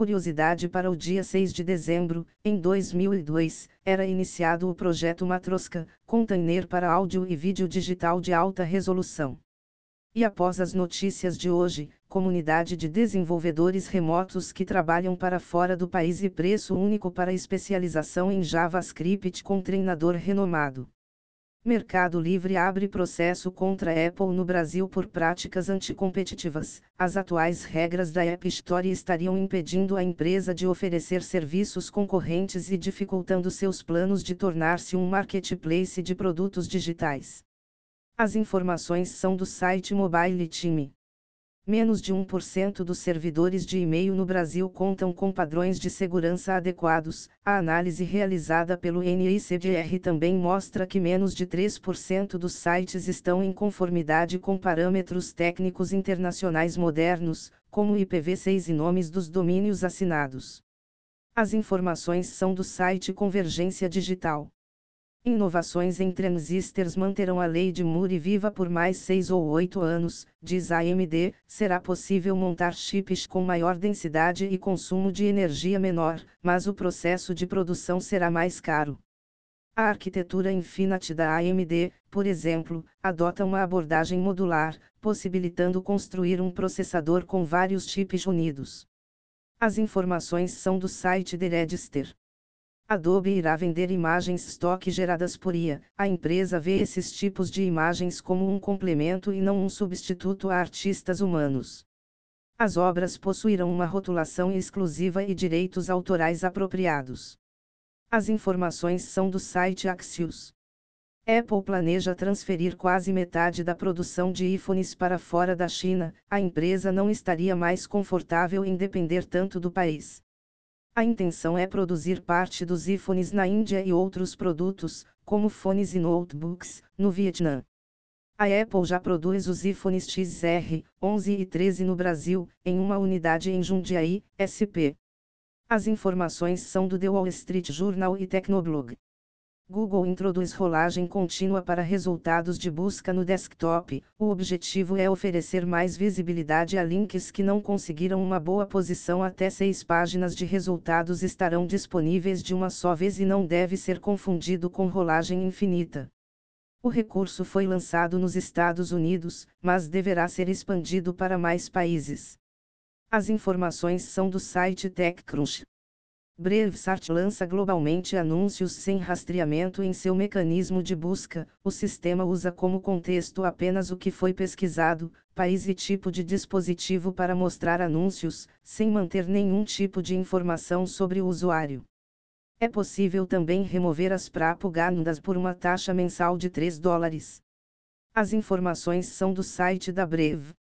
Curiosidade para o dia 6 de dezembro, em 2002, era iniciado o projeto Matroska, container para áudio e vídeo digital de alta resolução. E após as notícias de hoje, comunidade de desenvolvedores remotos que trabalham para fora do país e preço único para especialização em JavaScript com treinador renomado. Mercado Livre abre processo contra a Apple no Brasil por práticas anticompetitivas. As atuais regras da App Store estariam impedindo a empresa de oferecer serviços concorrentes e dificultando seus planos de tornar-se um marketplace de produtos digitais. As informações são do site Mobile Team. Menos de 1% dos servidores de e-mail no Brasil contam com padrões de segurança adequados. A análise realizada pelo NICDR também mostra que menos de 3% dos sites estão em conformidade com parâmetros técnicos internacionais modernos, como IPv6 e nomes dos domínios assinados. As informações são do site Convergência Digital. Inovações em transistores manterão a lei de Moore viva por mais seis ou oito anos, diz AMD. Será possível montar chips com maior densidade e consumo de energia menor, mas o processo de produção será mais caro. A arquitetura Infinity da AMD, por exemplo, adota uma abordagem modular, possibilitando construir um processador com vários chips unidos. As informações são do site The Register. Adobe irá vender imagens stock geradas por IA. A empresa vê esses tipos de imagens como um complemento e não um substituto a artistas humanos. As obras possuirão uma rotulação exclusiva e direitos autorais apropriados. As informações são do site Axios. Apple planeja transferir quase metade da produção de iPhones para fora da China. A empresa não estaria mais confortável em depender tanto do país. A intenção é produzir parte dos iPhones na Índia e outros produtos, como fones e notebooks, no Vietnã. A Apple já produz os iPhones XR, 11 e 13 no Brasil, em uma unidade em Jundiaí, SP. As informações são do The Wall Street Journal e Tecnoblog. Google introduz rolagem contínua para resultados de busca no desktop. O objetivo é oferecer mais visibilidade a links que não conseguiram uma boa posição. Até seis páginas de resultados estarão disponíveis de uma só vez e não deve ser confundido com rolagem infinita. O recurso foi lançado nos Estados Unidos, mas deverá ser expandido para mais países. As informações são do site TechCrunch. Brevsart lança globalmente anúncios sem rastreamento em seu mecanismo de busca. O sistema usa como contexto apenas o que foi pesquisado, país e tipo de dispositivo para mostrar anúncios, sem manter nenhum tipo de informação sobre o usuário. É possível também remover as propagandas por uma taxa mensal de 3 dólares. As informações são do site da Brev.